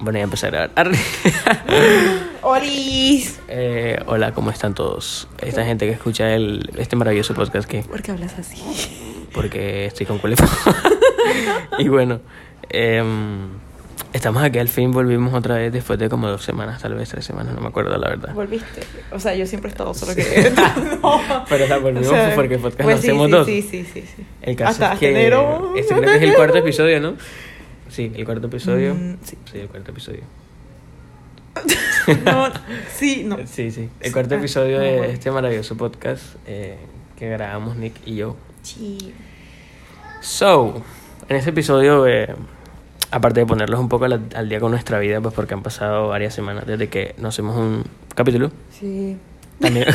Bueno, ya empecé a grabar. ¡Olis! Eh, hola, ¿cómo están todos? Esta gente que escucha el, este maravilloso podcast que... ¿Por qué hablas así? Porque estoy con culefa. y bueno, em, estamos aquí al fin, volvimos otra vez después de como dos semanas, tal vez tres semanas, no me acuerdo la verdad. ¿Volviste? O sea, yo siempre he estado solo que... no. Pero sea, volvimos O sea, porque podcast pues lo sí, hacemos sí, dos. Sí, sí, sí, sí. El caso Hasta es que enero. este creo que es el cuarto episodio, ¿no? Sí, el cuarto episodio. Mm, sí. Sí, el cuarto episodio. No, sí, no. Sí, sí. El cuarto Ah, episodio no de este maravilloso podcast eh, que grabamos Nick y yo. Sí. So, en este episodio, eh, aparte de ponerlos un poco al, al día con nuestra vida, pues porque han pasado varias semanas desde que nos hacemos un capítulo, Sí. también,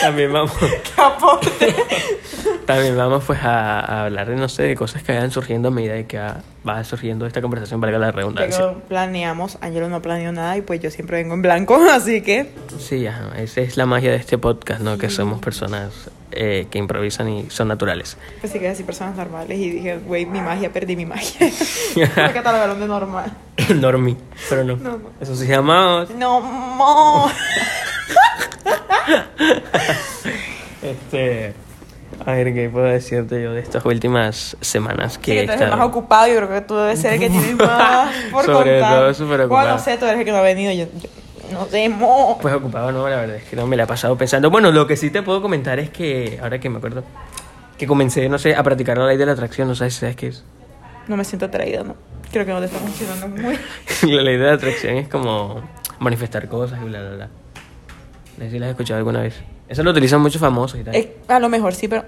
también vamos, ¡Qué aporte! También vamos pues a, a hablar de, no sé, de cosas que vayan surgiendo a medida de que va, surgiendo esta conversación, valga la redundancia. Pero planeamos, Angelo no planeó nada y pues yo siempre vengo en blanco, así que... Sí, ajá, esa es la magia de este podcast, ¿no? Que somos personas eh, que improvisan y son naturales. Pues sí que así personas normales y dije, güey, mi magia, perdí mi magia. Me catalogaron de normal. Normie, pero no. No, no. Eso se llama... No, mo. Este... A ver, ¿qué puedo decirte yo de estas últimas semanas Sí, que que tú eres el más ocupado, yo creo que tú debes ser el que tienes más por Sobre contar. todo súper ocupado. Bueno, no sé, tú eres el que no ha venido, yo, yo no sé, mo. Pues ocupado no, la verdad es que no me la he pasado pensando. Bueno, lo que sí te puedo comentar es que, ahora que me acuerdo, que comencé, no sé, a practicar la ley de la atracción, no si sabes qué es. No me siento atraída, ¿no? Creo que no te está funcionando muy... la ley de la atracción es como manifestar cosas y bla, bla, bla. No sé si la has escuchado alguna vez. Eso lo utilizan muchos famosos y tal. Eh, a lo mejor sí, pero...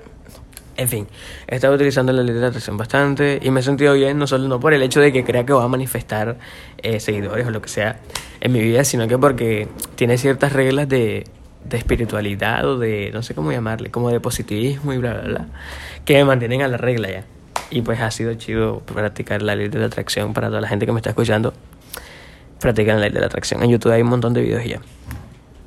En fin, he estado utilizando la ley de la atracción bastante y me he sentido bien, no solo no por el hecho de que crea que va a manifestar eh, seguidores o lo que sea en mi vida, sino que porque tiene ciertas reglas de, de espiritualidad o de, no sé cómo llamarle, como de positivismo y bla, bla, bla, que me mantienen a la regla ya. Y pues ha sido chido practicar la ley de la atracción para toda la gente que me está escuchando. Practican la ley de la atracción. En YouTube hay un montón de videos ya.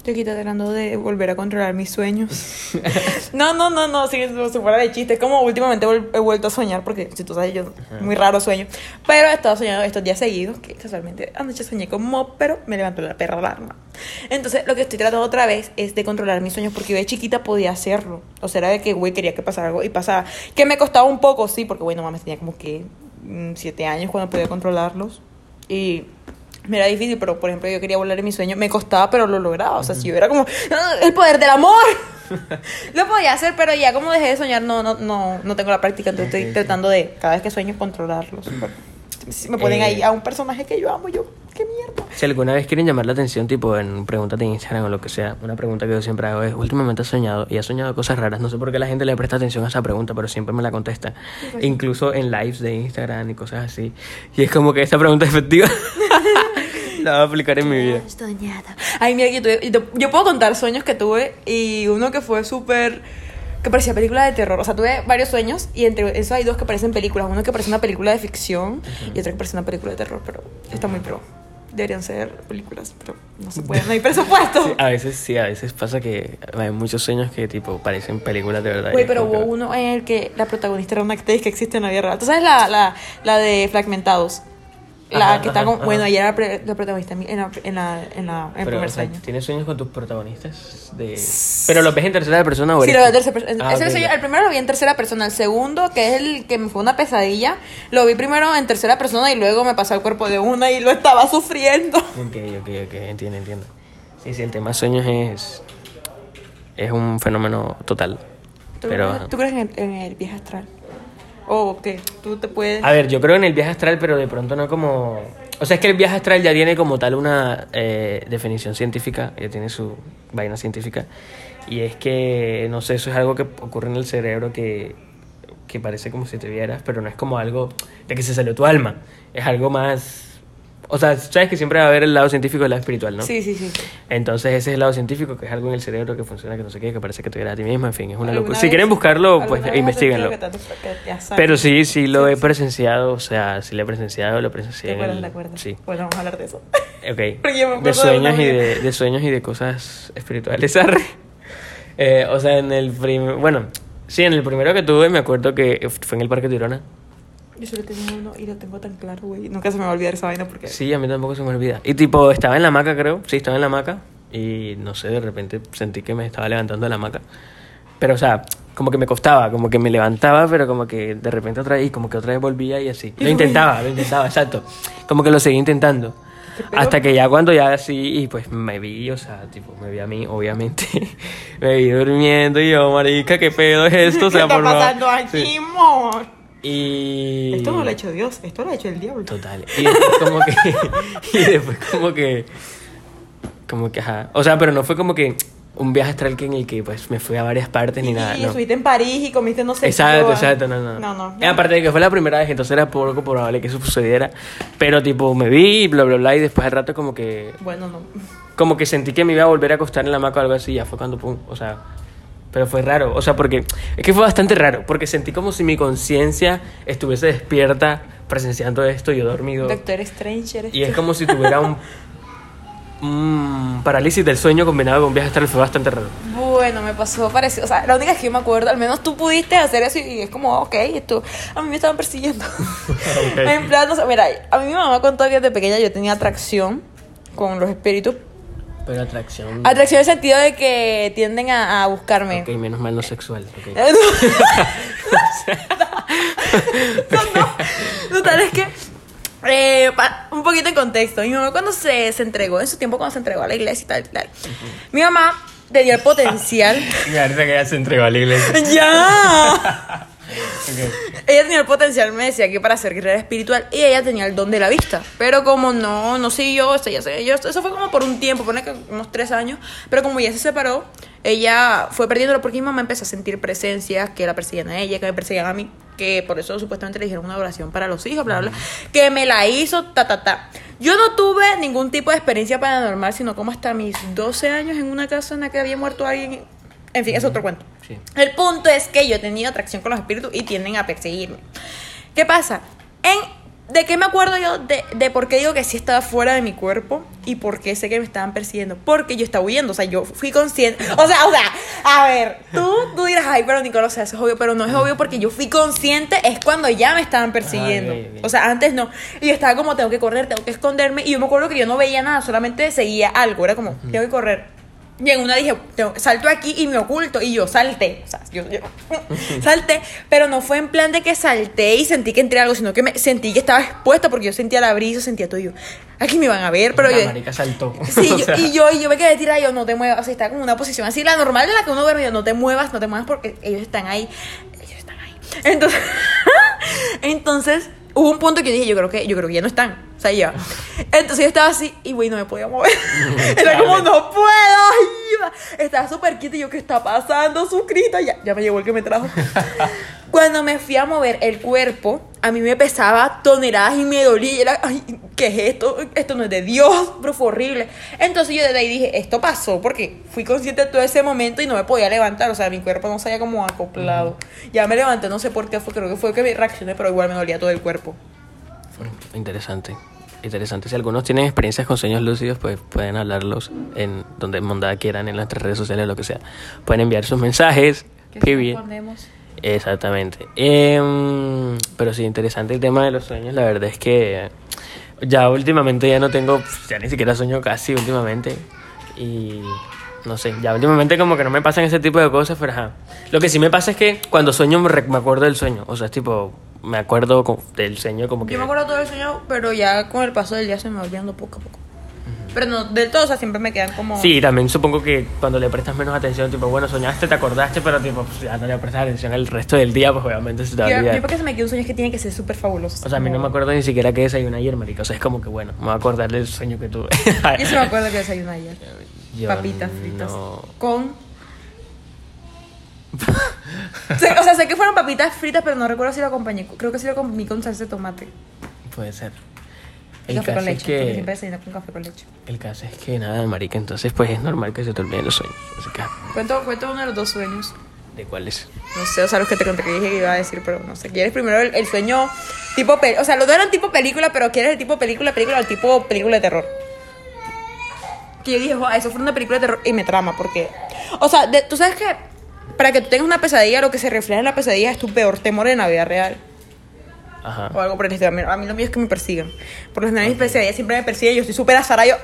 Yo aquí tratando de volver a controlar mis sueños. no, no, no, no, si, si fuera de chiste. Como últimamente he vuelto a soñar, porque si tú sabes, yo muy raro sueño. Pero he estado soñando estos días seguidos, que casualmente anoche soñé con Mob, pero me levantó la perra alarma. Entonces, lo que estoy tratando otra vez es de controlar mis sueños, porque yo de chiquita podía hacerlo. O sea, era de que, güey, quería que pasara algo y pasaba. Que me costaba un poco, sí, porque, güey, no mames, tenía como que mm, siete años cuando podía controlarlos. Y me era difícil, pero por ejemplo yo quería volar en mi sueño, me costaba, pero lo lograba. O sea, si yo era como, "Ah, el poder del amor. lo podía hacer, pero ya como dejé de soñar, no, no, no, no tengo la práctica, entonces estoy tratando de, cada vez que sueño, controlarlos. Si me ponen Eh. ahí a un personaje que yo amo, yo, qué mierda. Si alguna vez quieren llamar la atención, tipo en preguntas de Instagram o lo que sea, una pregunta que yo siempre hago es, últimamente has soñado y has soñado cosas raras. No sé por qué la gente le presta atención a esa pregunta, pero siempre me la contesta. Incluso en lives de Instagram y cosas así. Y es como que esta pregunta es efectiva. la voy a aplicar en mi vida. Soñada. Ay, mira, yo, tuve- yo, yo puedo contar sueños que tuve y uno que fue súper... que parecía película de terror. O sea, tuve varios sueños y entre esos hay dos que parecen películas. Uno que parece una película de ficción y otro que parece una película de terror, pero está muy pro. Deberían ser películas, pero no se puede, no hay presupuesto. Sí, a veces sí, a veces pasa que hay muchos sueños que tipo parecen películas de verdad. Güey, pero hubo que- uno en el que la protagonista era una actriz que existe en la vida real. ¿Tú sabes la, la, la de Fragmentados? La que está con... Bueno, ella era pre- la protagonista en, la, en, la, en, la, en el Pero, primer o sea, sueño. ¿Tienes sueños con tus protagonistas? De... ¿Pero los ves en tercera persona o Sí, lo veo en tercera persona. Ah, Ese ok, sueño- ya. el primero lo vi en tercera persona. El segundo, que es el que me fue una pesadilla, lo vi primero en tercera persona y luego me pasó al cuerpo de una y lo estaba sufriendo. Ok, ok, ok, entiendo, entiendo. Sí, sí, el tema sueños es. Es un fenómeno total. ¿Tú, Pero. tú crees en el, en el viaje astral? ¿O qué? ¿Tú te puedes...? A ver, yo creo en el viaje astral, pero de pronto no como. O sea, es que el viaje astral ya tiene como tal una eh, definición científica, ya tiene su vaina científica. Y es que, no sé, eso es algo que ocurre en el cerebro que, que parece como si te vieras, pero no es como algo de que se salió tu alma. Es algo más. O sea, sabes que siempre va a haber el lado científico y el lado espiritual, ¿no? Sí, sí, sí. Entonces ese es el lado científico, que es algo en el cerebro que funciona, que no sé qué, que parece que te viera a ti mismo, en fin, es una ¿Alguna locura. Si quieren buscarlo, pues investiguenlo. Pero sí, sí lo Sí, he presenciado, o sea, sí lo he presenciado, lo presencié ¿Te en acuerdas? el- ¿Te acuerdas? Sí, Bueno, vamos a hablar de eso. ok. Me De sueños y de, de sueños y de cosas espirituales. Eh, o sea, en el primer, bueno, sí, en el primero que tuve me acuerdo que fue en el Parque Tirona. Yo solo tengo uno y lo tengo tan claro, güey. Nunca se me va a olvidar esa vaina porque. Sí, a mí tampoco se me olvida. Y tipo, estaba en la hamaca, creo. Sí, estaba en la hamaca. Y no sé, de repente sentí que me estaba levantando de la hamaca. Pero, o sea, como que me costaba, como que me levantaba, pero como que de repente otra vez, y como que otra vez volvía y así. Lo intentaba, lo intentaba, exacto. Como que lo seguí intentando. Hasta que ya cuando ya así, y pues me vi, o sea, tipo, me vi a mí, obviamente. me vi durmiendo y yo, marica, ¿qué pedo es esto? O ¿Qué sea, está por pasando aquí, Sí. amor? Y... Esto no lo ha hecho Dios, esto lo ha hecho el diablo. Total. Y después como que... y después como que... Como que, ajá. O sea, pero no fue como que un viaje astral que en el que pues me fui a varias partes ni y, nada. y no. estuviste en París y comiste no sé Exacto, qué. exacto, no, no. No, no. Y aparte de que fue la primera vez, entonces era poco probable que eso sucediera. Pero tipo, me vi y bla, bla, bla, y después al rato como que... Bueno, no. Como que sentí que me iba a volver a acostar en la hamaca o algo así, ya fue cuando pum, o sea... Pero fue raro, o sea, porque... Es que fue bastante raro, porque sentí como si mi conciencia estuviese despierta presenciando esto y yo dormido. Doctor Strange eres Y es tú. como si tuviera un... un parálisis del sueño combinado con un viaje astral, fue bastante raro. Bueno, me pasó parecido. O sea, la única es que yo me acuerdo, al menos tú pudiste hacer eso y es como, ok, esto. A mí me estaban persiguiendo. En plan, no sé, mira, a mí mi mamá contó que desde pequeña yo tenía atracción con los espíritus. Pero atracción... Atracción en el sentido de que tienden a, a buscarme. Ok, menos mal no sexual. ok. Total, es que. eh, pa- un poquito en contexto. Mi mamá, cuando se, se entregó, en su tiempo, cuando se entregó a la iglesia y tal, y tal. Mi mamá tenía el potencial. Y ahorita que ya se entregó a la iglesia. ¡Ya! Ella tenía el potencial, me decía que para ser guerrera espiritual, y ella tenía el don de la vista. Pero como no, no siguió, esto ya sé, yo, eso fue como por un tiempo, pone que unos tres años. Pero como ella se separó, ella fue perdiéndolo porque mi mamá empezó a sentir presencias que la perseguían a ella, que me perseguían a mí, que por eso supuestamente le dijeron una oración para los hijos, bla, bla, bla, que me la hizo, ta, ta, ta. Yo no tuve ningún tipo de experiencia paranormal, sino como hasta mis 12 años en una casa en la que había muerto alguien. En fin, es otro cuento. Sí. El punto es que yo he tenido atracción con los espíritus y tienden a perseguirme. ¿Qué pasa? En, ¿De qué me acuerdo yo? De, de por qué digo que sí estaba fuera de mi cuerpo y por qué sé que me estaban persiguiendo. Porque yo estaba huyendo, o sea, yo fui consciente. O sea, o sea, a ver, tú, tú dirás, ay, pero Nicolás, o sea, eso es obvio, pero no es obvio porque yo fui consciente, es cuando ya me estaban persiguiendo. Ok. O sea, antes no. Y yo estaba como, tengo que correr, tengo que esconderme. Y yo me acuerdo que yo no veía nada, solamente seguía algo. Era como, tengo que correr. Y en una dije, salto aquí y me oculto. Y yo salté. O sea, yo, yo salté. Pero no fue en plan de que salté y sentí que entré algo, sino que me sentí que estaba expuesta porque yo sentía la brisa, sentía todo. Y yo, aquí me van a ver, pero La yo. marica saltó. Sí, O yo- sea, y yo, y yo me quedé tirada, yo no te muevas, o sea, está como una posición así, la normal de la que uno duerme, yo no te muevas, no te muevas porque ellos están ahí, ellos están ahí. Entonces, entonces, hubo un punto que dije, yo creo que, yo creo que ya no están, o sea, ya. Entonces yo estaba así, y güey, no me podía mover. Era como, no puedo, ayuda. Estaba súper quieta y yo, ¿qué está pasando? Suscrito, ya, ya me llegó el que me trajo. Cuando me fui a mover el cuerpo, a mí me pesaba toneladas y me dolía. y Era, ay, ¿qué es esto? Esto no es de Dios, pero fue horrible. Entonces yo desde ahí dije, esto pasó porque fui consciente de todo ese momento y no me podía levantar. O sea, mi cuerpo no se había como acoplado. Ya me levanté, no sé por qué fue, creo que fue que me reaccioné, pero igual me dolía todo el cuerpo. Interesante. Interesante. Si algunos tienen experiencias con sueños lúcidos, pues pueden hablarlos en donde mondada quieran, en nuestras redes sociales, lo que sea. Pueden enviar sus mensajes. Period. Exactamente. Em, pero sí, interesante el tema de los sueños. La verdad es que ya últimamente ya no tengo, ya ni siquiera sueño casi últimamente. Y no sé, ya últimamente como que no me pasan ese tipo de cosas, pero ajá. Lo que sí me pasa es que cuando sueño me, acuerdo del sueño. O sea, es tipo, me acuerdo del sueño como que... Yo me acuerdo todo el sueño, pero ya con el paso del día se me va olvidando poco a poco. Pero no, del todo, o sea, siempre me quedan como... Sí, también supongo que cuando le prestas menos atención, tipo, bueno, soñaste, te acordaste, pero tipo, pues, ya no le prestas atención el resto del día, pues obviamente se te va a Yo, yo porque se me queda un sueño es que tiene que ser súper fabuloso. O sea, a mí no me acuerdo ni siquiera que desayuné ayer, marica. O sea, es como que, bueno, me voy a acordar del sueño que tuve. Yo sí me acuerdo que desayuné ayer. Yo Papitas fritas. no- Con. O sea, sé que fueron papitas fritas, pero no recuerdo si lo acompañé. Creo que sí lo comí con salsa de tomate. Puede ser. El café caso, con es leche. porque que, siempre desayuno con café con leche. el caso es que nada, marica. Entonces, pues es normal que se te olviden los sueños. Así que, Cuento, cuento uno de los dos sueños. ¿de cuáles? No sé, o sea, los que te conté que dije que iba a decir, pero no sé. ¿Quieres primero el, el sueño tipo. pe- O sea, los dos eran tipo película, pero ¿quieres el tipo película, película o el tipo película de terror? Que yo dije, "Joder, eso fue una película de terror y me trama, porque. O sea, de- tú sabes que para que tú tengas una pesadilla, lo que se refleja en la pesadilla es tu peor temor en la vida real. Ajá. o algo por el estilo. A mí, a mí lo mío es que me persigan. Por lo general mis pesadillas siempre me persiguen, yo estoy súper azarada, yo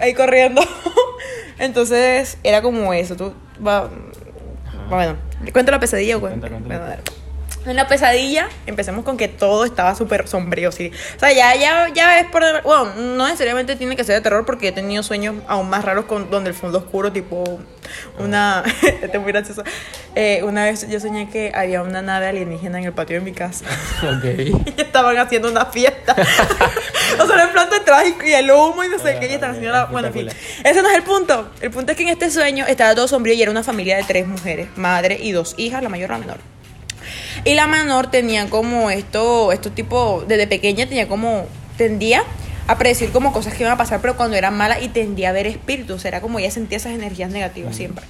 ahí corriendo. Entonces era como eso, tú va, bueno, ¿cuento la pesadilla cuento? Cuenta, cuenta. En la pesadilla, empecemos con que todo estaba súper sombrío, sí. O sea, ya, ya, ya es por... Bueno, no necesariamente tiene que ser de terror porque he tenido sueños aún más raros con donde el fondo oscuro, tipo una... este es muy gracioso. Eh, una vez yo soñé que había una nave alienígena en el patio de mi casa. Ok. y estaban haciendo una fiesta. o sea, en plan trágico y el humo y no sé qué, y estaban haciendo la... Bueno, en fin. Ese no es el punto. El punto es que en este sueño estaba todo sombrío y era una familia de tres mujeres, madre y dos hijas, la mayor y la menor. Y la menor tenía como esto, esto tipo, desde pequeña tenía como, tendía a predecir como cosas que iban a pasar, pero cuando eran malas y tendía a ver espíritus, era como ella sentía esas energías negativas siempre.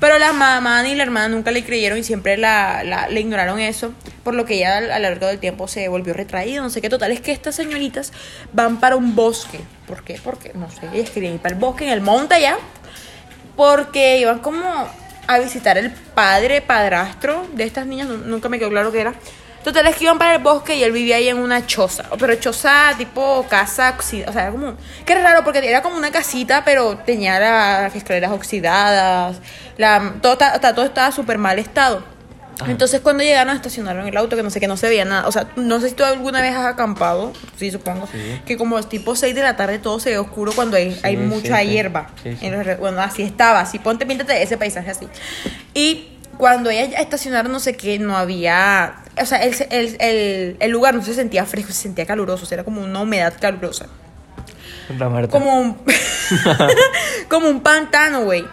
Pero la mamá ni la hermana nunca le creyeron y siempre la, la- le ignoraron eso, por lo que ella a lo largo del tiempo se volvió retraída, no sé qué, total, es que estas señoritas van para un bosque. ¿Por qué? Porque, no sé, ellas querían ir para el bosque, en el monte allá, porque iban como a visitar el padre, padrastro de estas niñas, nu- nunca me quedó claro qué era. Total, es que iban para el bosque y él vivía ahí en una choza, pero choza tipo casa oxidada, o sea, era como, que era raro porque era como una casita, pero tenía las escaleras oxidadas, la, todo, ta- todo estaba súper mal estado. Ajá. Entonces cuando llegaron estacionaron el auto, que no sé, que no se veía nada. O sea, no sé si tú alguna vez has acampado, sí supongo, Sí. que como tipo 6 de la tarde todo se ve oscuro cuando hay, Sí, hay mucha sí. hierba. En los bueno, así estaba, así ponte, píntate ese paisaje así. Y cuando ellas estacionaron, no sé qué, no había, o sea, el, el, el, el lugar no se sentía fresco, se sentía caluroso, o sea, era como una humedad calurosa. Como un, como un pantano, güey.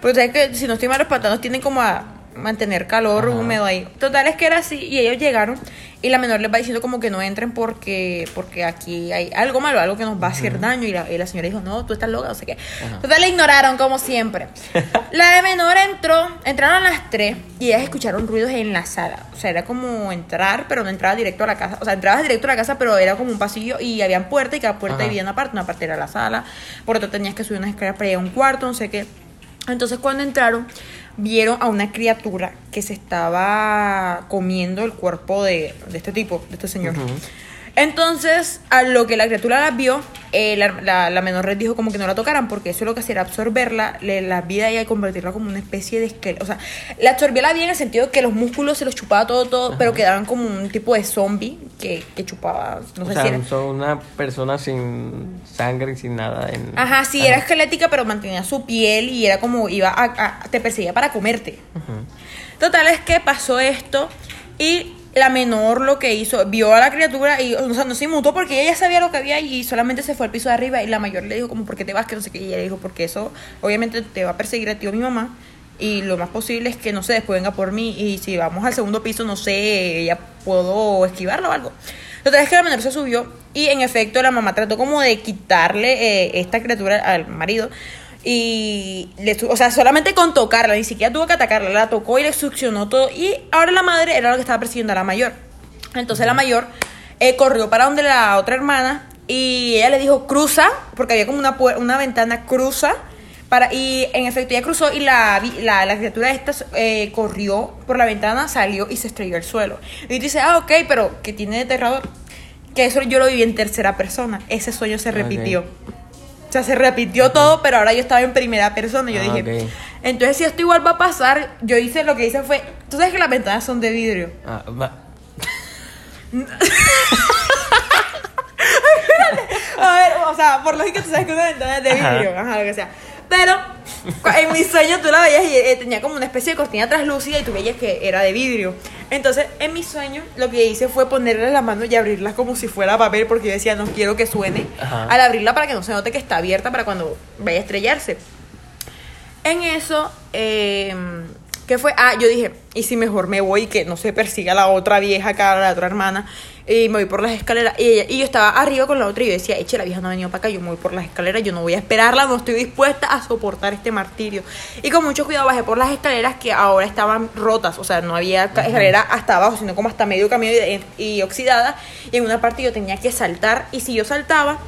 Pero sabes que si no estoy mal, los pantanos tienen como a mantener calor Ajá. húmedo ahí. Total es que era así y ellos llegaron y la menor les va diciendo como que no entren porque porque aquí hay algo malo, algo que nos va a hacer daño y la, y la señora dijo, no, tú estás loca, no sé qué. Ajá. Total, la ignoraron como siempre. la de menor entró, entraron a las 3 y ellas escucharon ruidos en la sala. O sea, era como entrar, pero no entraba directo a la casa. O sea, entrabas directo a la casa, pero era como un pasillo y habían puertas y cada puerta Ajá. dividía una parte. Una parte era la sala, por otra tenías que subir unas escaleras para llegar a un cuarto, no sé qué. Entonces cuando entraron, vieron a una criatura que se estaba comiendo el cuerpo de, de este tipo, de este señor. Entonces, a lo que la criatura la vio, eh, la, la, la menor red dijo como que no la tocaran, porque eso lo que hacía era absorberla, le, la vida y convertirla como una especie de esqueleto. O sea, la absorbía la vida en el sentido que los músculos se los chupaba todo, todo, pero quedaban como un tipo de zombie que, que chupaba, no o sé sea, si era. son una persona sin sangre y sin nada. En... Ajá, sí, era esquelética, pero mantenía su piel y era como iba a, a- te perseguía para comerte. Total es que pasó esto y la menor lo que hizo, vio a la criatura y o sea, no se inmutó porque ella sabía lo que había y solamente se fue al piso de arriba y la mayor le dijo como, ¿por qué te vas? Que no sé qué. Y ella dijo, porque eso obviamente te va a perseguir a ti o mi mamá y lo más posible es que, no sé, después venga por mí y si vamos al segundo piso, no sé, ya puedo esquivarlo o algo. Total es que la menor se subió y en efecto la mamá trató como de quitarle eh, esta criatura al marido y le o sea, solamente con tocarla, ni siquiera tuvo que atacarla, la tocó y le succionó todo y ahora la madre era la que estaba persiguiendo a la mayor. Entonces la mayor eh, corrió para donde la otra hermana y ella le dijo cruza, porque había como una, una ventana, cruza. Para, y en efecto ella cruzó y la, la, la criatura esta eh, corrió por la ventana, salió y se estrelló al suelo. Y dice, ah, ok, pero que tiene de terror, que eso yo lo viví en tercera persona. Ese sueño se repitió. O sea, se repitió todo, pero ahora yo estaba en primera persona. Y yo Ah, dije, ok. entonces si esto igual va a pasar, yo hice lo que hice fue, tú sabes que las ventanas son de vidrio. Ah, va. A ver, o sea, por lógica tú sabes que una ventana es de Ajá. vidrio, ajá, lo que sea. Pero en mi sueño tú la veías y eh, tenía como una especie de cortina translúcida y tú veías que era de vidrio. Entonces, en mi sueño lo que hice fue ponerle la mano y abrirla como si fuera papel porque yo decía, no quiero que suene. Ajá. Al abrirla para que no se note que está abierta para cuando vaya a estrellarse. En eso, eh, ¿qué fue? Ah, yo dije, ¿y si mejor me voy y que no se persiga la otra vieja acá, la otra hermana? Y me voy por las escaleras. Y, ella- y yo estaba arriba con la otra y yo decía, eche, la vieja no ha venido para acá, yo me voy por las escaleras, yo no voy a esperarla, no estoy dispuesta a soportar este martirio. Y con mucho cuidado bajé por las escaleras que ahora estaban rotas, o sea, no había ca- escalera hasta abajo, sino como hasta medio camino y, y oxidada. Y en una parte yo tenía que saltar, y si yo saltaba,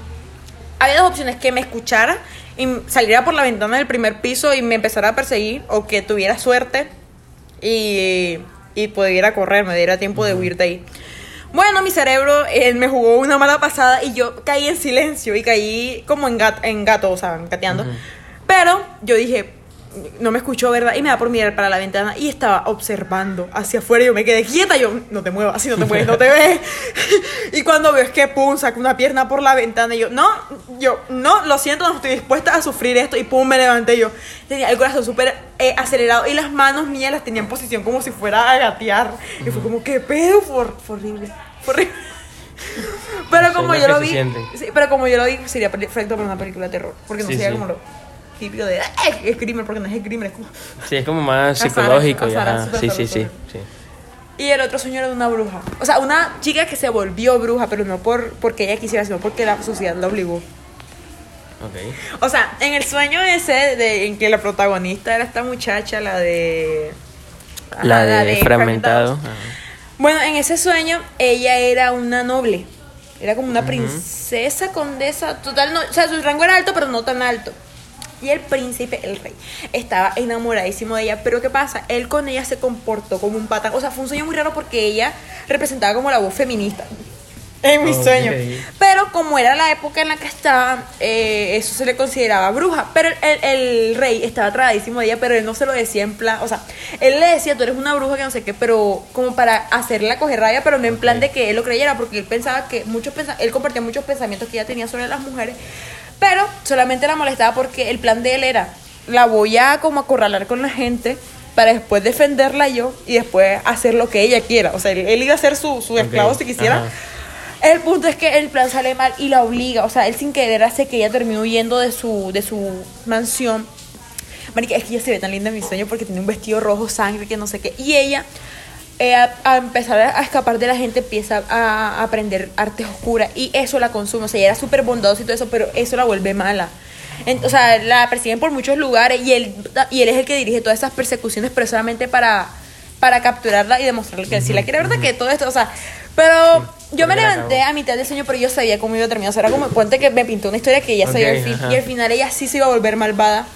había dos opciones, que me escuchara y saliera por la ventana del primer piso y me empezara a perseguir, o que tuviera suerte y, y pudiera correr, me diera tiempo de huir de ahí. Bueno, mi cerebro eh, me jugó una mala pasada y yo caí en silencio y caí como en, gat- en gato, o sea, gateando. Pero yo dije, no me escuchó, ¿verdad? Y me da por mirar para la ventana y estaba observando hacia afuera y yo me quedé quieta. Yo, no te muevas, así no te mueves, no te ves. y cuando veo es que pum, saca una pierna por la ventana y yo, no, yo, no, lo siento, no estoy dispuesta a sufrir esto. Y pum, me levanté yo. Tenía el corazón súper eh, acelerado y las manos mías las tenía en posición como si fuera a gatear. Y fue como, ¿qué pedo? Fue, fue horrible. Pero como yo lo vi, pero como yo lo vi, sería perfecto para una película de terror. Porque no Sí, sería sí. como lo típico de, "Eh, porque no es crimen, es como... Sí, es como más psicológico. y azar, ajá. súper Sí, sí, sí, sí. Y el otro sueño era de una bruja. O sea, una chica que se volvió bruja, pero no por porque ella quisiera, sino porque la sociedad la obligó. Ok. O sea, en el sueño ese de, en que la protagonista era esta muchacha, la de... ajá, La de, fragmentado. ajá. Bueno, en ese sueño ella era una noble. Era como una princesa, condesa, total, no, o sea, su rango era alto, pero no tan alto. Y el príncipe, el rey, estaba enamoradísimo de ella. Pero ¿qué pasa? Él con ella se comportó como un patán. O sea, fue un sueño muy raro porque ella representaba como la voz feminista. En mi Ok. sueño. Pero como era la época en la que estaba, eh, eso se le consideraba bruja. Pero el, el rey estaba atragadísimo de ella, pero él no se lo decía en plan. O sea, él le decía, tú eres una bruja que no sé qué, pero como para hacerla coger rabia, pero no en plan de que él lo creyera, porque él pensaba que muchos pensa- él compartía muchos pensamientos que ella tenía sobre las mujeres. Pero solamente la molestaba porque el plan de él era: la voy a como acorralar con la gente para después defenderla yo y después hacer lo que ella quiera. O sea, él, él iba a ser su, su esclavo si quisiera. ajá. El punto es que el plan sale mal y la obliga, o sea, él sin querer hace que ella termine huyendo de su, de su mansión. Marica, es que ella se ve tan linda en mi sueño porque tiene un vestido rojo, sangre, que no sé qué. Y ella, eh, a, a empezar a escapar de la gente, empieza a, a aprender artes oscuras y eso la consume. O sea, ella era súper bondadosa y todo eso, pero eso la vuelve mala. En- o sea, la persiguen por muchos lugares y él, y él es el que dirige todas esas persecuciones, pero solamente para, para capturarla y demostrarle que él sí la quiere, ¿verdad? Que todo esto, o sea, pero yo me levanté a mitad del sueño, pero yo sabía cómo iba a terminar. O sea, era como cuente que me pintó una historia que ya sabía el fin. Y al final ella sí se iba a volver malvada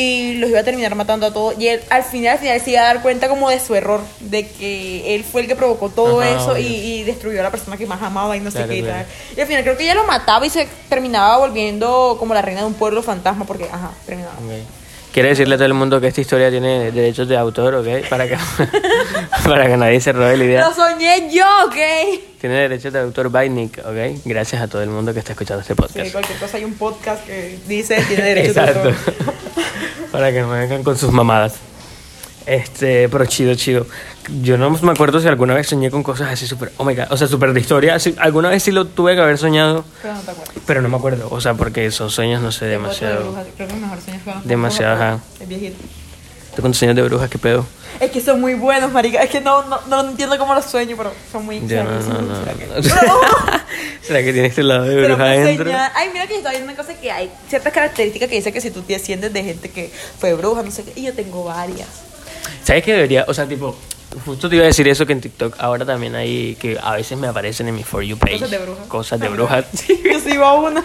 y los iba a terminar matando a todos. Y él al final, al final se iba a dar cuenta como de su error, de que él fue el que provocó todo Ajá, eso y, destruyó a la persona que más amaba y no sé qué claro. tal. Y al final creo que ella lo mataba y se terminaba volviendo como la reina de un pueblo fantasma, porque, ajá, terminaba. Ok. Quiere decirle a todo el mundo que esta historia tiene derechos de autor, ¿ok? Para que, para que nadie se robe la idea. Lo soñé yo, ¿ok? Tiene derechos de autor by Nick, ¿ok? Gracias a todo el mundo que está escuchando este Sí, podcast. cualquier cosa hay un podcast que dice tiene derecho de autor. Para que no me vengan con sus mamadas. Este, pero chido, chido. Yo no me acuerdo si alguna vez soñé con cosas así súper, oh my God, o sea, súper de historia. Sí, alguna vez sí lo tuve que haber soñado, Pero no te pero no me acuerdo. O sea, porque son sueños, no sé, demasiado. Creo que mejor sueño fue Demasiado, ajá. El viejito. ¿Tú con tus sueños de brujas qué pedo? Es que son muy buenos, marica. Es que no, no, no entiendo cómo los sueño, pero son muy Yo no, no, no. ¿Será que- no. ¿Será que tienes tu lado de bruja me adentro? Ay, mira que yo estaba viendo una cosa que hay ciertas características que dice que si tú te asciendes de gente que fue bruja, no sé qué. Y yo tengo varias. ¿Sabes qué debería? O sea, tipo, justo te iba a decir eso que en TikTok ahora también hay que a veces me aparecen en mi For You page. Cosas de brujas. Cosas de brujas. Yo sí iba a una.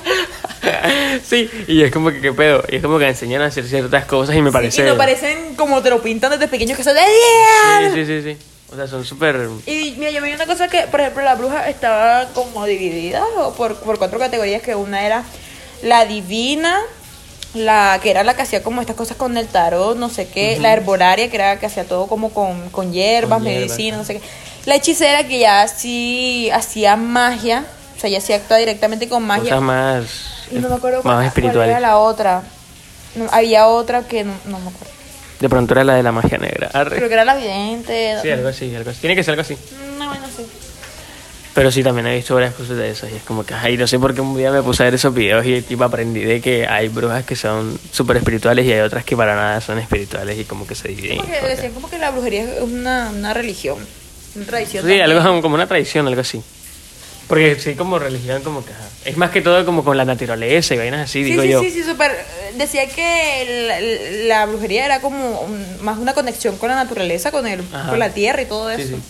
sí, y es como que, ¿qué pedo? Y es como que enseñan a hacer ciertas cosas y me parece. Y no parecen como te lo pintan desde pequeños que son de Sí, 10. sí, sí, sí. O sea, son súper. Y mira, yo me vi una cosa que, por ejemplo, la bruja estaba como dividida o por, por cuatro categorías, que una era la divina, la que era la que hacía como estas cosas con el tarot, no sé qué, la herbolaria, que era la que hacía todo como con, con hierbas, Con medicina, no sé qué. La hechicera que ya sí hacía magia, o sea, ya sí actúa directamente con magia. Cosas más. y no me acuerdo más cuál, cuál espirituales. era la otra. No, había otra que no, no me acuerdo. De pronto era la de la magia negra. Arre. Creo que era la vidente. Sí, algo así, algo así. Tiene que ser algo así. No, bueno, sí. Pero sí, también he visto varias cosas de esas. Y es como que, ay, no sé por qué un día me puse a ver esos videos y tipo aprendí de que hay brujas que son súper espirituales y hay otras que para nada son espirituales y como que se dividen. Porque decían como que la brujería es una, una religión, una tradición. Sí, también. algo como una tradición, algo así. Porque sí, como religión, como que. Es más que todo como con la naturaleza y vainas así, Sí, digo sí, yo. sí, sí, súper. Decía que la, la brujería era como más una conexión con la naturaleza, con, el, Ajá. con la tierra y todo eso. Sí, sí.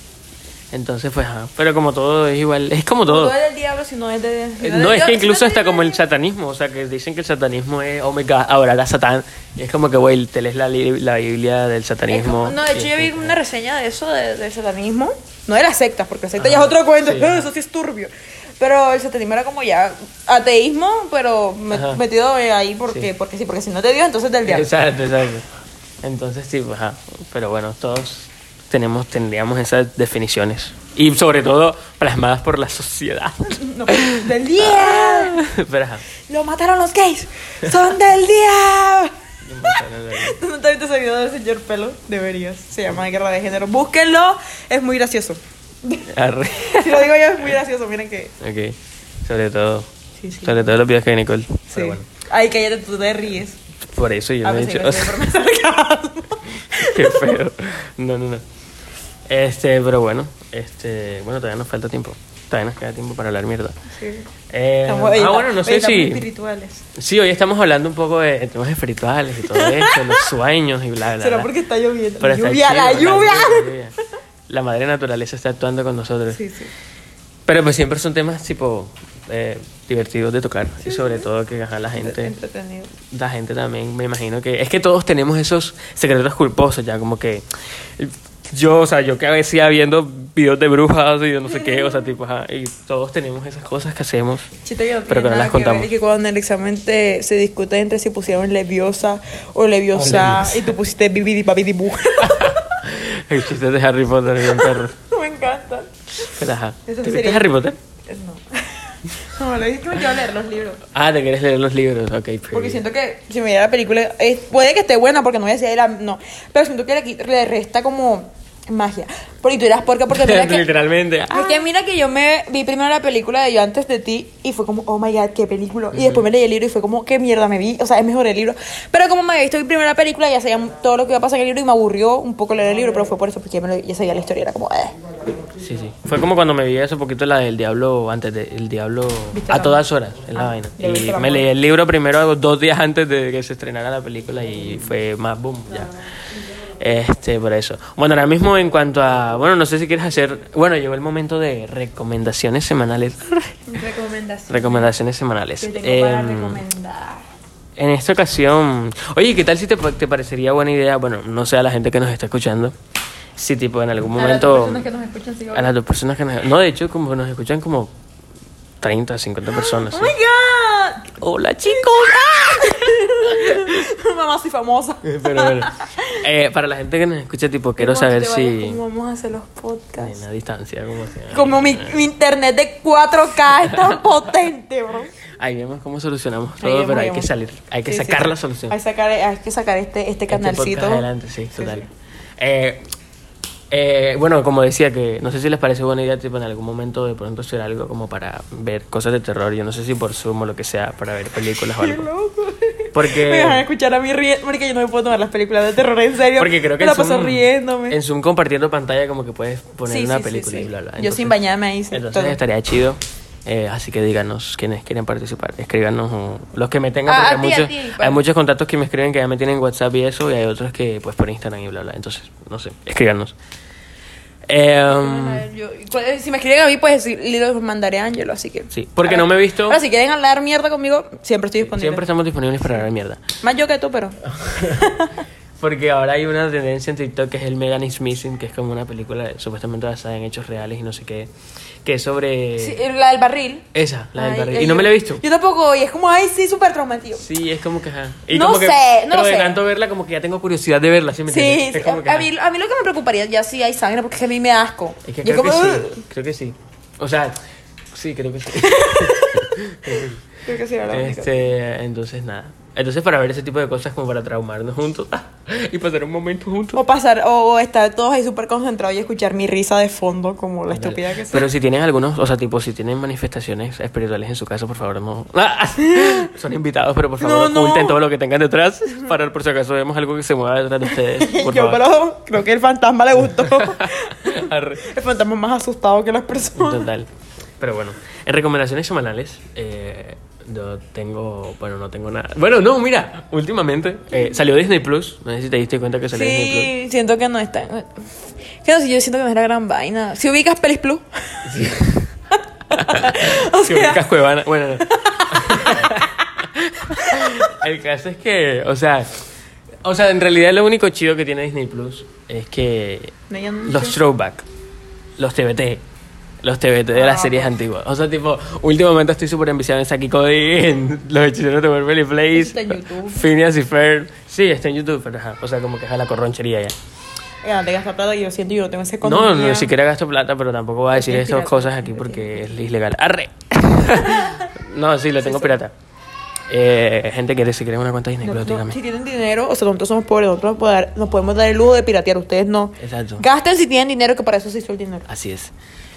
Entonces, pues, ajá. Pero como todo es igual, es como No todo. es del diablo, sino es de. Eh, sino No, de es que incluso de- como el satanismo, o sea, que dicen que el satanismo es, oh my god, ahora la satán. Y es como que, güey, te lees la, la Biblia del Es satanismo. como- no, de hecho es yo vi una reseña de eso, de- del satanismo. No de las sectas, porque la secta ya es otro cuento, sí, "Ah, ajá. eso sí es turbio. Pero el satanismo era como ya ateísmo, pero Ajá. metido eh, ahí porque, Sí. porque sí, porque si no te dio, entonces del diablo. Exacto, exacto. Entonces sí, pues, ajá. Pero bueno, todos tenemos, tendríamos esas definiciones. Y sobre todo plasmadas por la sociedad. No, del ajá. Lo mataron los gays. Son del diablo. ¿Tú no te has visto ese video del señor Pelo? Deberías. Se llama Guerra de Género. Búsquenlo. Es muy gracioso. Arre. Si lo digo yo, es muy gracioso. Miren que. Ok. Sobre todo. Sí, sí. Sobre todo los videos que hay Nicole. Sí. Pero bueno. Ay, cállate, tú te ríes. Por eso yo no he dicho. Qué feo. No, no, no. Este, pero bueno. Este, bueno, todavía nos falta tiempo. Todavía nos queda tiempo para hablar mierda. Sí. Eh, ah, bueno, no sé si. espirituales. Sí, hoy estamos hablando un poco de temas espirituales y todo eso, los sueños y bla, bla, ¿Será bla. porque está lloviendo? Pero la está lluvia, la lluvia. lluvia. La madre naturaleza está actuando con nosotros. Sí, sí. Pero pues siempre son temas tipo eh, divertidos de tocar y sobre todo que ajá, la gente la gente también me imagino que es que todos tenemos esos secretos culposos ya como que yo o sea yo que decía viendo videos de brujas y yo no sé qué o sea tipo ajá, y todos tenemos esas cosas que hacemos Chiste que no Pero que no las que contamos. ver, Y que cuando en el examen te, se discute entre si pusieron leviosa o leviosa y tú pusiste bibidi babidi bu. el chiste de Harry Potter bien perro Me encanta. pero ajá ¿te sería- viste Harry Potter? No. No, le dije que me quiero leer los libros. ah te quieres leer los libros ok Porque siento que si me diera la película, eh, puede que esté buena porque no voy a decir, era, no. Pero siento que le, le resta como magia. Porque tú dirás, ¿por qué? Porque mira que, literalmente. Es que mira que yo me vi primero la película de Yo antes de ti y fue como, oh my god, qué película. Y después me leí el libro y fue como, qué mierda me vi. O sea, es mejor el libro. Pero como me había visto mi primera película, ya sabía todo lo que iba a pasar en el libro y me aburrió un poco leer el libro, pero fue por eso, porque ya, me lo- ya sabía la historia. Era como, eh. Sí, sí. Fue como cuando me vi hace poquito la del Diablo, antes de El Diablo ¿Viste a todas horas, en la Ah, vaina. Y me leí el libro primero dos días antes de que se estrenara la película y fue más boom, ya. Este, por eso. Bueno, ahora mismo en cuanto a, bueno, no sé si quieres hacer, bueno, llegó el momento de recomendaciones semanales. Recomendación. recomendaciones semanales. Que tengo para Em, recomendar. en esta ocasión, oye, ¿qué tal si te, te parecería buena idea? Bueno, no sé a la gente que nos está escuchando, si tipo en algún momento... A las personas que nos escuchan, sí, A las dos personas que nos... No, de hecho, como nos escuchan como 30, 50 personas. ¡Oh my god! Hola, chicos. Mamá, soy famosa. Pero bueno. Eh, para la gente que nos escucha, tipo, quiero ¿Cómo saber si... ¿Cómo vamos a hacer los En podcasts? la distancia, como sea. Como mi, mi internet de 4K es tan potente, bro. Ahí vemos cómo solucionamos todo, vemos, pero hay que salir. Hay que Sí, sacar sí. la solución. Hay, sacar, hay que sacar este, este Este canalcito. adelante, sí, total. Eh, eh, bueno, como decía, que no sé si les parece buena idea, tipo, en algún momento de pronto hacer algo como para ver cosas de terror. Yo no sé si por Zoom o lo que sea, para ver películas o Qué loco. Porque- Me dejan escuchar a mí riendo. Porque yo no me puedo tomar las películas de terror en serio. Porque creo que me la Zoom, paso riéndome. en Zoom compartiendo pantalla como que puedes poner Sí, una sí, película sí. y bla, bla. Yo sin bañarme ahí. Entonces todo. estaría chido. Eh, así que díganos quienes quieren participar. Escríbanos o- los que me tengan. Ah, porque hay, muchos, pues. hay muchos contactos que me escriben que ya me tienen WhatsApp y eso. Y hay otros que pues por Instagram y bla, bla. Entonces, no sé. Escríbanos. Eh, yo- pues, si me escriben a mí, pues los mandaré a Ángelo, así que. sí, porque no me he visto. Ahora, si quieren hablar mierda conmigo, siempre estoy disponible. Siempre estamos disponibles para hablar mierda. Más yo que tú, pero. Porque ahora hay una tendencia en TikTok que es el Megan is Missing, que es como una película supuestamente basada en hechos reales y no sé qué. Que es sobre. Sí, la del barril. Esa, la del barril. ay, Y no me la he visto. Yo tampoco, y es como, ay, sí, súper traumático. Sí, es como que. ajá. Y No como que, sé, no pero lo de sé. tanto verla, como que ya tengo curiosidad de verla, ¿sí me Sí, entiendes? sí, a, ajá. mí, a mí lo que me preocuparía ya sí hay sangre, porque es que a mí me da asco. Es que Yo creo que sí. Creo que sí. O sea, sí, creo que sí. Creo que sí la única. este, entonces, nada. Entonces, para ver ese tipo de cosas, como para traumarnos juntos y pasar un momento juntos. O pasar, o, o estar todos ahí súper concentrados y escuchar mi risa de fondo, como la estúpida que soy. Pero si tienen algunos, o sea, tipo, si tienen manifestaciones espirituales en su casa, por favor, no. Son invitados, pero por favor, No, no. oculten todo lo que tengan detrás. Para por si acaso vemos algo que se mueva detrás de ustedes. Por Yo, favor. pero creo que el fantasma le gustó. El fantasma es más asustado que las personas. Total. Pero bueno, en recomendaciones semanales, eh, yo tengo. Bueno, no tengo nada. Bueno, no, mira, últimamente eh, salió Disney Plus. No sé si te diste cuenta que salió Disney Sí, siento que no está. Que no sé, yo siento que no es la gran vaina. Si ubicas Pelis Plus. o Plus. Si ubicas Cuevana. Bueno, no. El caso es que, o sea. O sea, en realidad lo único chido que tiene Disney Plus es que No, ya no los sé. throwback. los TBT. Los TBT de las Ah, series antiguas. O sea, tipo, últimamente estoy súper enviciado en Saki Cody, en Los Hechiceros de Waverly Place. Está en YouTube. Phineas y. Sí, está en YouTube, pero ajá. O sea, como que es a la corronchería ya. Ya, te gastas plata y yo siento yo no tengo ese No, no, ni siquiera gasto plata, pero tampoco voy a decir esas cosas aquí porque es ilegal. ¡Arre! no, sí, lo tengo pirata. Eh, gente que si quieren una cuenta de Disney No, si tienen dinero, o sea, nosotros somos pobres, nosotros nos podemos dar- nos podemos dar el lujo de piratear, ustedes no. Exacto. Gasten si tienen dinero, que para eso se hizo el dinero. Así es.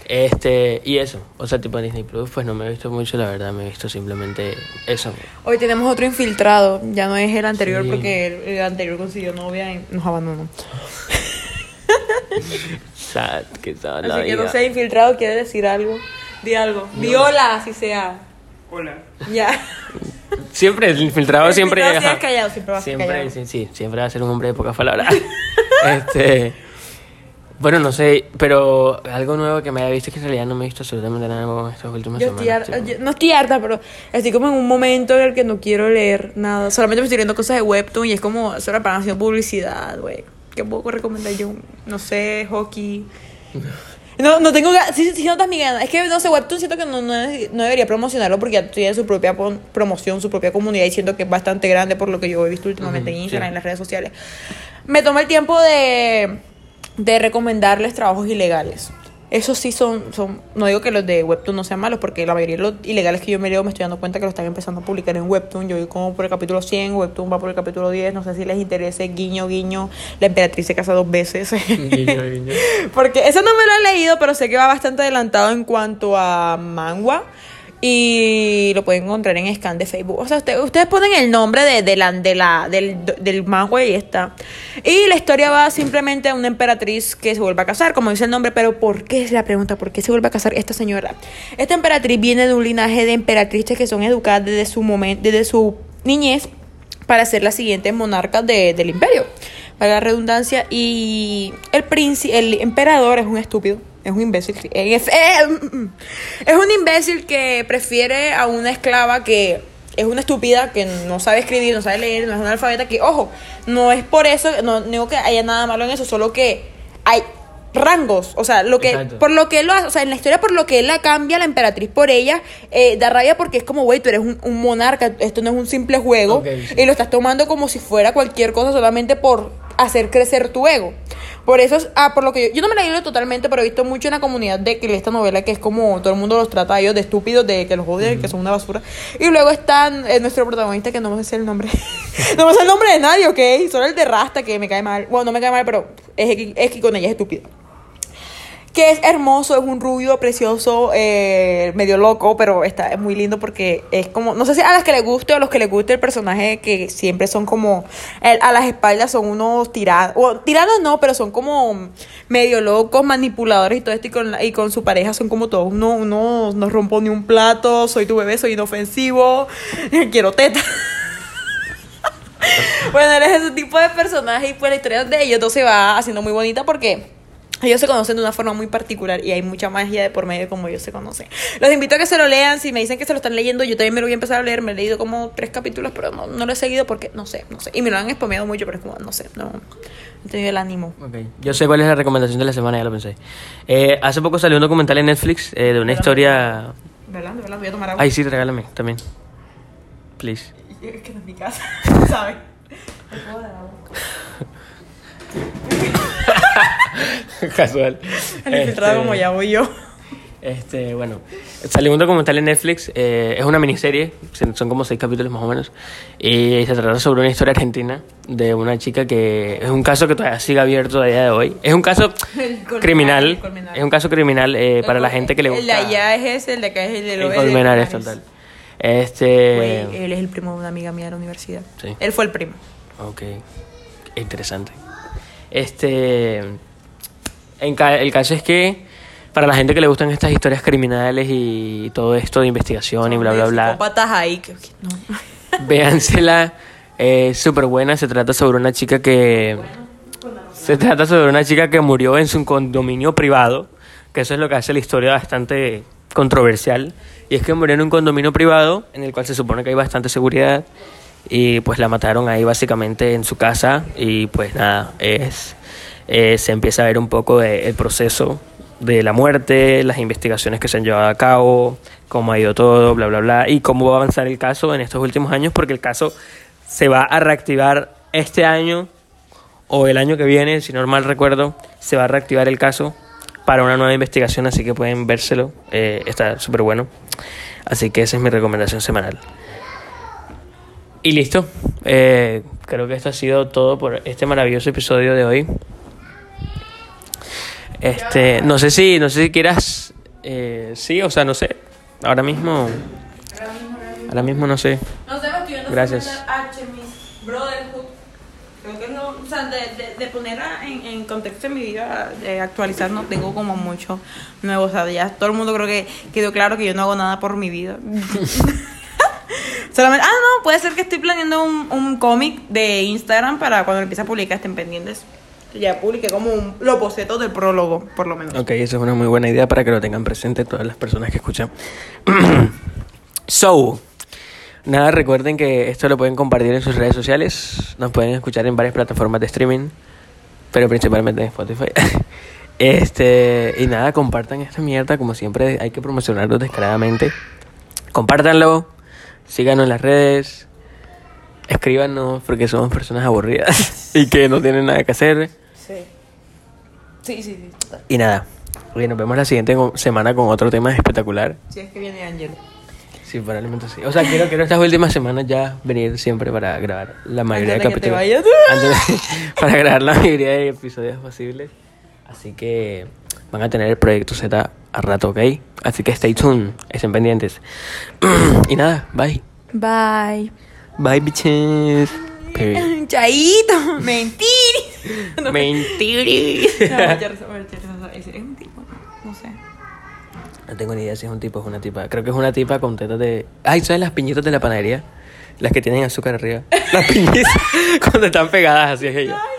Este, y eso. O sea, tipo Disney Plus, pues no me he visto mucho, la verdad, me he visto simplemente eso. Hoy tenemos otro infiltrado, ya no es el anterior Sí. porque el, el anterior consiguió novia y nos abandonó. Sad, que sad la Así que no vida. sé, infiltrado quiere decir algo. Di algo. Di hola, así sea. Hola. Ya. Siempre, el infiltrado El siempre. infiltrado siempre callado, siempre va a ser Siempre, callado. sí, sí, siempre va a ser un hombre de pocas palabras. este. Bueno, no sé, pero algo nuevo que me haya visto es que en realidad no me he visto absolutamente nada nuevo en estas últimas Yo estoy semanas. harta, tipo. yo- no estoy harta, pero estoy como en un momento en el que no quiero leer nada. Solamente me estoy leyendo cosas de Webtoon y es como, eso era para hacer publicidad, güey. ¿Qué puedo recomendar yo? No sé, hockey. No, no tengo ganas. Sí, sí, notas mi ganas. Es que, no sé, Webtoon siento que no, no, no debería promocionarlo porque ya tiene su propia promoción, su propia comunidad y siento que es bastante grande por lo que yo he visto últimamente en Instagram, sí. en las redes sociales. Me tomé el tiempo de, de recomendarles trabajos ilegales. Esos sí son, son, no digo que los de Webtoon no sean malos, porque la mayoría de los ilegales que yo me leo me estoy dando cuenta que lo están empezando a publicar en Webtoon. Yo voy como por el capítulo 100, Webtoon va por el capítulo 10, no sé si les interese, guiño, guiño, la emperatriz se casa dos veces. Guiño, guiño. Porque eso no me lo he leído, pero sé que va bastante adelantado en cuanto a manga. Y lo pueden encontrar en scan de Facebook. O sea, usted- ustedes ponen el nombre de, de del, del manga y está. Y la historia va simplemente a una emperatriz que se vuelve a casar, como dice el nombre. Pero ¿por qué es la pregunta? ¿Por qué se vuelve a casar esta señora? Esta emperatriz viene de un linaje de emperatrices que son educadas desde su, momento, desde su niñez para ser las siguientes monarcas de- del imperio. Para la redundancia. Y el príncipe, el emperador es un estúpido. Es un imbécil. Es, es un imbécil que prefiere a una esclava que es una estúpida, que no sabe escribir, no sabe leer, no es una alfabeta, que, ojo, no es por eso, no digo que haya nada malo en eso, solo que hay rangos, o sea, lo que Exacto. por lo que él lo hace, o sea, en la historia por lo que él la cambia la emperatriz por ella, eh, da rabia porque es como, güey, tú eres un, un monarca, esto no es un simple juego, Ok, sí. y lo estás tomando como si fuera cualquier cosa solamente por hacer crecer tu ego. Por eso, es- ah, por lo que yo, yo no me la he leído totalmente, pero he visto mucho en la comunidad de que esta novela que es como todo el mundo los trata a ellos de estúpidos, de que los odian, que son una basura. Y luego están eh, nuestro protagonista, que no me sé el nombre. no me sé el nombre de nadie, ¿ok? Solo el de Rasta, que me cae mal. Bueno, no me cae mal, pero es que con ella es estúpida que es hermoso, es un rubio precioso, eh, medio loco, pero está es muy lindo porque es como, no sé si a las que le guste o a los que les guste el personaje que siempre son como, a las espaldas son unos tiranos, o tiranos no, pero son como medio locos, manipuladores y todo esto, y con, y con su pareja son como todos, uno, uno no rompo ni un plato, soy tu bebé, soy inofensivo, quiero teta. Bueno, él es ese tipo de personaje y pues la historia de ellos dos se va haciendo muy bonita porque ellos se conocen de una forma muy particular y hay mucha magia de por medio de cómo ellos se conocen. Los invito a que se lo lean. Si me dicen que se lo están leyendo, yo también me lo voy a empezar a leer. Me he leído como tres capítulos, pero no, no lo he seguido porque no sé, no sé. Y me lo han spameado mucho, pero es como, no sé, no, no he tenido el ánimo. Ok, Yo sé cuál es la recomendación de la semana, ya lo pensé. Eh, hace poco salió un documental en Netflix eh, de una historia. ¿Verdad? ¿Verdad? Voy a tomar agua. Ay, sí, regálame también. Please. Es que no es mi casa, ¿sabes? Me puedo dar agua. Casual. El infiltrado Este, como ya voy yo. Este, bueno, salió un documental en Netflix, eh, es una miniserie, son como seis capítulos más o menos, y se trata sobre una historia argentina de una chica que es un caso que todavía sigue abierto a día de hoy. Es un caso El colmenar, criminal, el es un caso criminal eh, para la gente que le El gusta de allá es ese, el de acá es el de el lo- el de colmenares Colmenares. total. Este, Güey, él es el primo de una amiga mía de la universidad. Sí. Él fue el primo. Ok, interesante. Este, en ca- el caso es que para la gente que le gustan estas historias criminales y todo esto de investigación y bla, bla, bla, Psicópatas ahí. Que, no. véansela, es súper buena. Se trata sobre una chica que... Se trata sobre una chica que murió en su condominio privado, que eso es lo que hace la historia bastante controversial. Y es que murió en un condominio privado en el cual se supone que hay bastante seguridad y pues la mataron ahí básicamente en su casa y pues nada, es, eh, se empieza a ver un poco el proceso de la muerte, las investigaciones que se han llevado a cabo, cómo ha ido todo, bla, bla, bla, y cómo va a avanzar el caso en estos últimos años, porque el caso se va a reactivar este año o el año que viene, si no mal recuerdo, se va a reactivar el caso para una nueva investigación, así que pueden vérselo, eh, está súper bueno. Así que esa es mi recomendación semanal. Y listo, eh, creo que esto ha sido todo por este maravilloso episodio de hoy. Este, no sé si, no sé si quieras, eh, sí, o sea, no sé, ahora mismo, ahora mismo no sé. No sé, estoy viendo Gracias. Artemis Brotherhood. Creo que lo, o sea, de, de, de poner en, en contexto en mi vida, de actualizar, no tengo como mucho nuevo. O sea, ya todo el mundo creo que quedó claro que yo no hago nada por mi vida. Solamente, ah, no, puede ser que estoy planeando un, un cómic de Instagram para cuando empiece a publicar estén pendientes. Ya publiqué como un, los bocetos del prólogo, por lo menos. Ok, eso es una muy buena idea para que lo tengan presente todas las personas que escuchan. so, nada, recuerden que esto lo pueden compartir en sus redes sociales. Nos pueden escuchar en varias plataformas de streaming, pero principalmente en Spotify. este, y nada, compartan esta mierda. Como siempre, hay que promocionarlo descaradamente. Compártanlo, síganos en las redes. Escríbanos porque somos personas aburridas y que no tienen nada que hacer. Sí. Sí, sí, sí. Y nada, oye, nos vemos la siguiente semana con otro tema espectacular. Si es que viene Ángel. Sí, probablemente sí. O sea, quiero, quiero estas últimas semanas ya venir siempre para grabar la mayoría Antes de que te capítulos. vayas. De- para grabar la mayoría de episodios posibles. Así que van a tener el proyecto Z a rato, ¿ok? Así que stay tuned, estén pendientes. y nada, bye. Bye. Bye, bitches. Period. Chaito, mentiris. No, no. Es es un tipo, no sé. No tengo ni idea si es un tipo o es una tipa. Creo que es una tipa con tetas de. Ay, ¿sabes las piñitas de la panadería? Las que tienen azúcar arriba. Las piñitas cuando están pegadas así es ella. Ay,